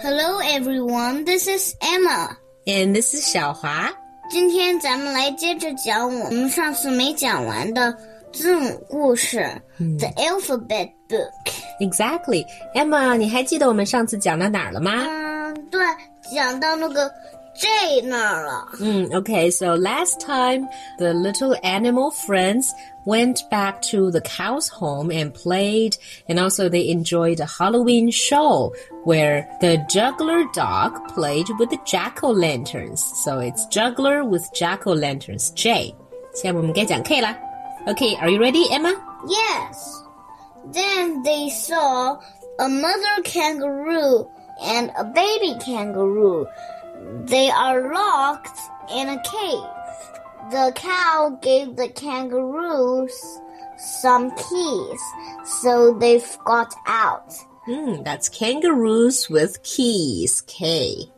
Hello everyone, this is Emma. And this is 小华。今天咱们来接着讲我们上次没讲完的字母故事，《The Alphabet Book》。Exactly. Emma，你还记得我们上次讲到哪儿了吗？嗯，对，讲到那个 J 那儿了。嗯，Okay. So last time, the little animal friends went back to the cow's home and played, and also they enjoyed a Halloween show where the juggler dog played with the jack o' lanterns. So it's juggler with jack o' lanterns. J. 现在我们该讲 K 啦。Okay, are you ready, Emma? Yes. Then they saw a mother kangaroo and a baby kangaroo. They are locked in a cave. The cow gave the kangaroos some keys, so they've got out. Hmm, that's kangaroos with keys. K.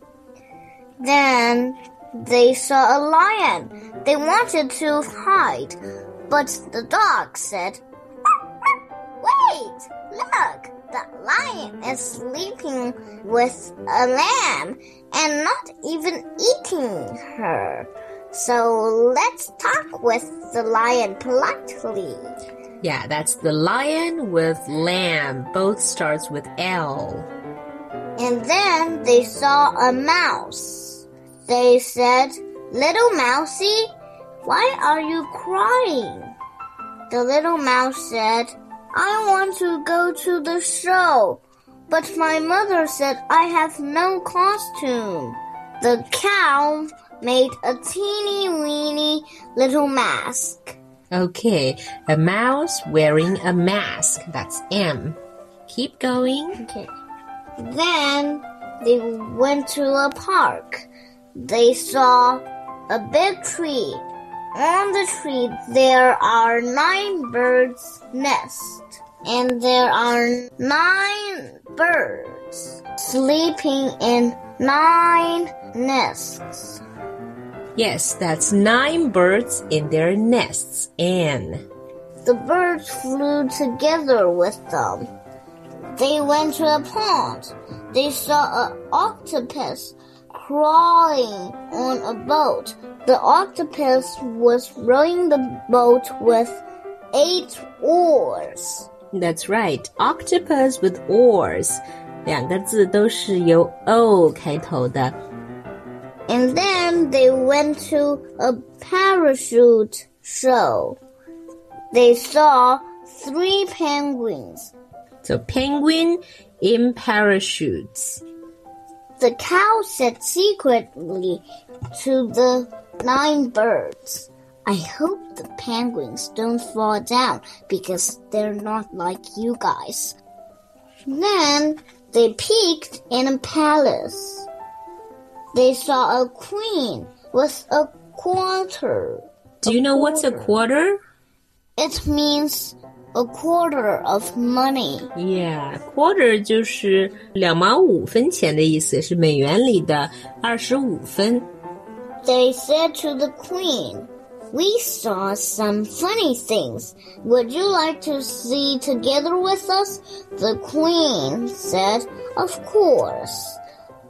Then they saw a lion. They wanted to hide, but the dog said, the lion is sleeping with a lamb and not even eating her. So let's talk with the lion politely. Yeah, that's the lion with lamb. Both starts with L. And then they saw a mouse. They said, Little mousie, why are you crying? The little mouse said, I want to go to the show, but my mother said I have no costume. The cow made a teeny weeny little mask. Okay, a mouse wearing a mask. That's M. Keep going. Okay. Then they went to a park. They saw a big tree. On the tree, there are nine birds' nests, and there are nine birds sleeping in nine nests. Yes, that's nine birds in their nests. N. The birds flew together with them. They went to a pond. They saw an octopus crawling on a boat. The octopus was rowing the boat with eight oars. That's right. Octopus with oars. 两个字都是由 O 开头的。 And then they went to a parachute show. They saw three penguins. So penguin in parachutes. The cow said secretly to the nine birds, I hope the penguins don't fall down because they're not like you guys. Then they peeked in a palace. They saw a queen with a quarter. Do you know what's a quarter? It means a quarter of money. Yeah, quarter 就是两毛五分钱的意思，是美元里的二十五分。 They said to the queen, We saw some funny things. Would you like to see together with us? The queen said, Of course.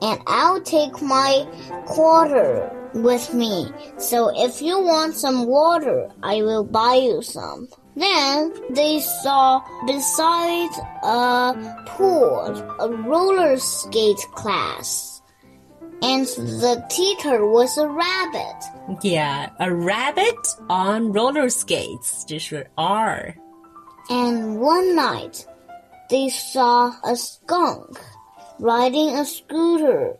And I'll take my quarter with me. So if you want some water, I will buy you some. Then they saw beside a pool a roller skate class. And the teacher was a rabbit. Yeah, a rabbit on roller skates. 这是 R。And one night, they saw a skunk riding a scooter.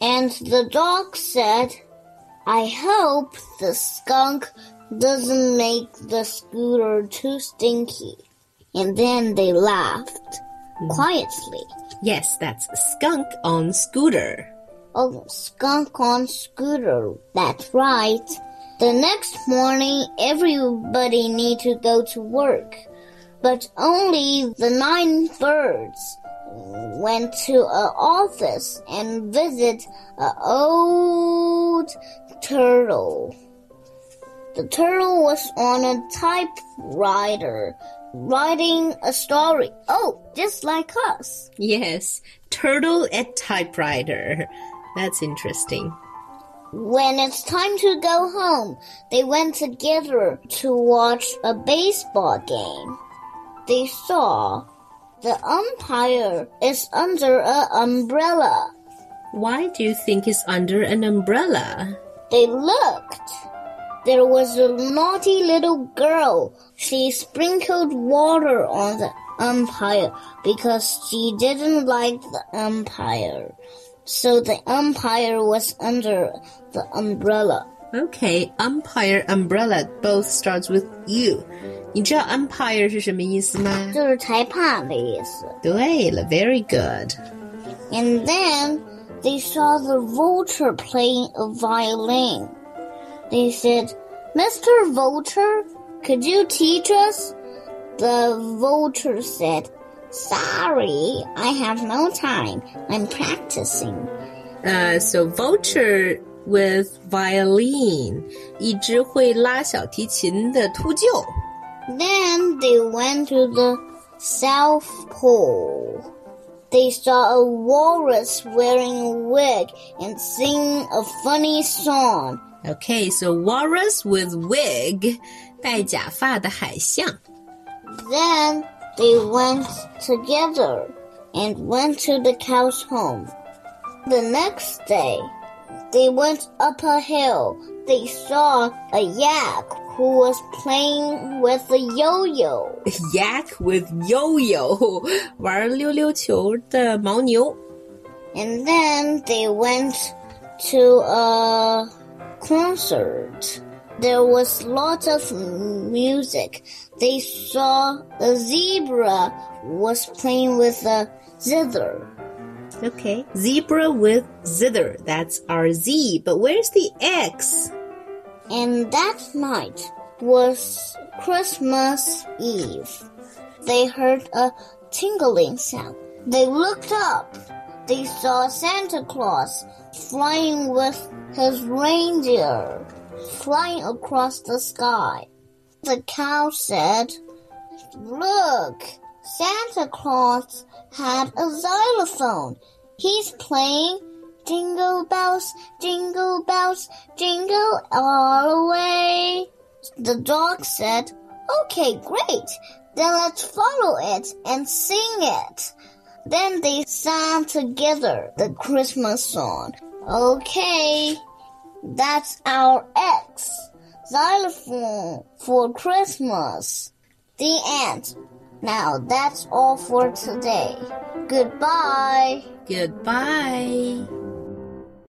And the dog said, I hope the skunk doesn't make the scooter too stinky. And then they laughed quietly. Yes, that's skunk on scooter. Oh, skunk on scooter. That's right. The next morning, everybody need to go to work, but only the nine birds went to a office and visit a old turtle. The turtle was on a typewriter writing a story. Oh, just like us. Yes, turtle at typewriter. That's interesting. When it's time to go home, they went together to watch a baseball game. They saw the umpire is under an umbrella. Why do you think it's under an umbrella? They looked. There was a naughty little girl. She sprinkled water on the umpire because she didn't like the umpire. So the umpire was under the umbrella. Okay, umpire, umbrella both starts with U. 你知道 umpire 是什么意思吗？就是裁判的意思。对了，very good. And then they saw the vulture playing a violin. They said, Mr. Vulture, could you teach us? The vulture said, Sorry, I have no time. I'm practicing. Uh, so vulture with violin，一只会拉小提琴的秃鹫。 Then they went to the South Pole. They saw a walrus wearing a wig and singing a funny song. Okay, so walrus with wig，戴假发的海象。 Then they went together and went to the cow's home. The next day, they went up a hill. They saw a yak who was playing with a yo-yo. Yak with yo-yo，玩溜溜球的牦牛。 And then they went to a concert. There was lots of music. They saw a zebra was playing with a zither. Okay, zebra with zither. That's our Z. But where's the X? And that night was Christmas Eve. They heard a tingling sound. They looked up. They saw Santa Claus flying with his reindeer, flying across the sky. The cow said, Look, Santa Claus had a xylophone. He's playing Jingle bells, jingle bells, jingle all the way. The dog said, Okay, great. Then let's follow it and sing it. Then they sang together the Christmas song. Okay, that's our X. Xylophone for Christmas. The end. Now that's all for today. Goodbye. Goodbye.